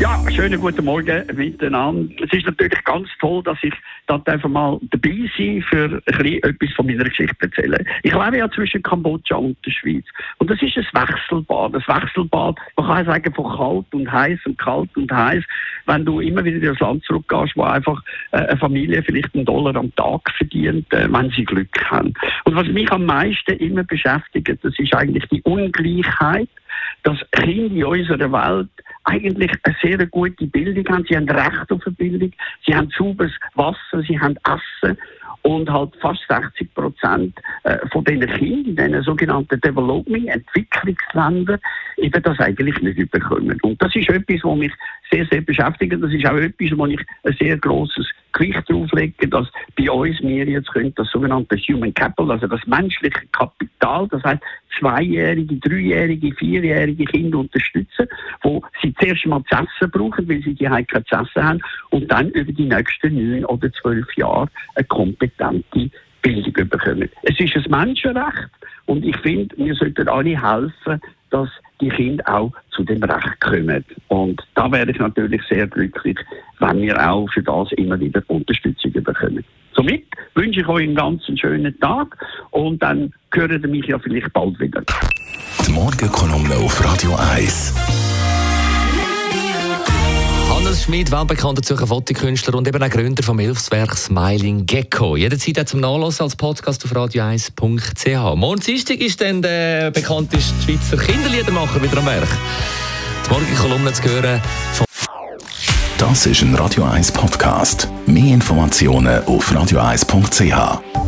Ja, schönen guten Morgen miteinander. Es ist natürlich ganz toll, dass ich da einfach mal dabei sein für ein bisschen etwas von meiner Geschichte erzählen. Ich lebe ja zwischen Kambodscha und der Schweiz. Und das ist ein Wechselbad. Ein Wechselbad, man kann sagen, von kalt und heiß und kalt und heiß. Wenn du immer wieder in das Land zurückgehst, wo einfach äh, eine Familie vielleicht einen Dollar am Tag verdient, äh, wenn sie Glück haben. Und was mich am meisten immer beschäftigt, das ist eigentlich die Ungleichheit, dass Kinder in unserer Welt eigentlich eine sehr gute Bildung haben. Sie haben Recht auf eine Bildung, sie haben sauberes Wasser, sie haben Essen und halt fast 60 Prozent äh, von diesen Kindern in diesen sogenannten Developing, Entwicklungsländern, eben das eigentlich nicht überkommen. Und das ist etwas, was mich sehr, sehr beschäftigt. Das ist auch etwas, wo ich ein sehr grosses Gewicht drauf lege, dass bei uns wir jetzt können das sogenannte Human Capital, also das menschliche Kapital, das heißt zweijährige, dreijährige, vierjährige Kinder unterstützen, wo sie zuerst mal zu essen brauchen, weil sie die kein zu essen haben und dann über die nächsten neun oder zwölf Jahre eine kompetente Bildung bekommen. Es ist ein Menschenrecht und ich finde, wir sollten alle helfen, dass die Kinder auch zu dem Recht kommen. Und da wäre ich natürlich sehr glücklich, wenn wir auch für das immer wieder Unterstützung bekommen. Somit wünsche ich euch einen ganz schönen Tag und dann hören Sie mich ja vielleicht bald wieder. Die Morgenkolumne auf Radio 1. Hannes Schmid, weltbekannter Zürcher Fotokünstler und eben auch Gründer vom Hilfswerk Smiling Gecko. Jederzeit auch zum Nachlesen als Podcast auf radio1.ch. Morgen Dienstag ist dann der bekannteste Schweizer Kinderliedermacher wieder am Werk. Die Morgenkolumne zu hören von Das ist ein Radio 1 Podcast. Mehr Informationen auf radio1.ch.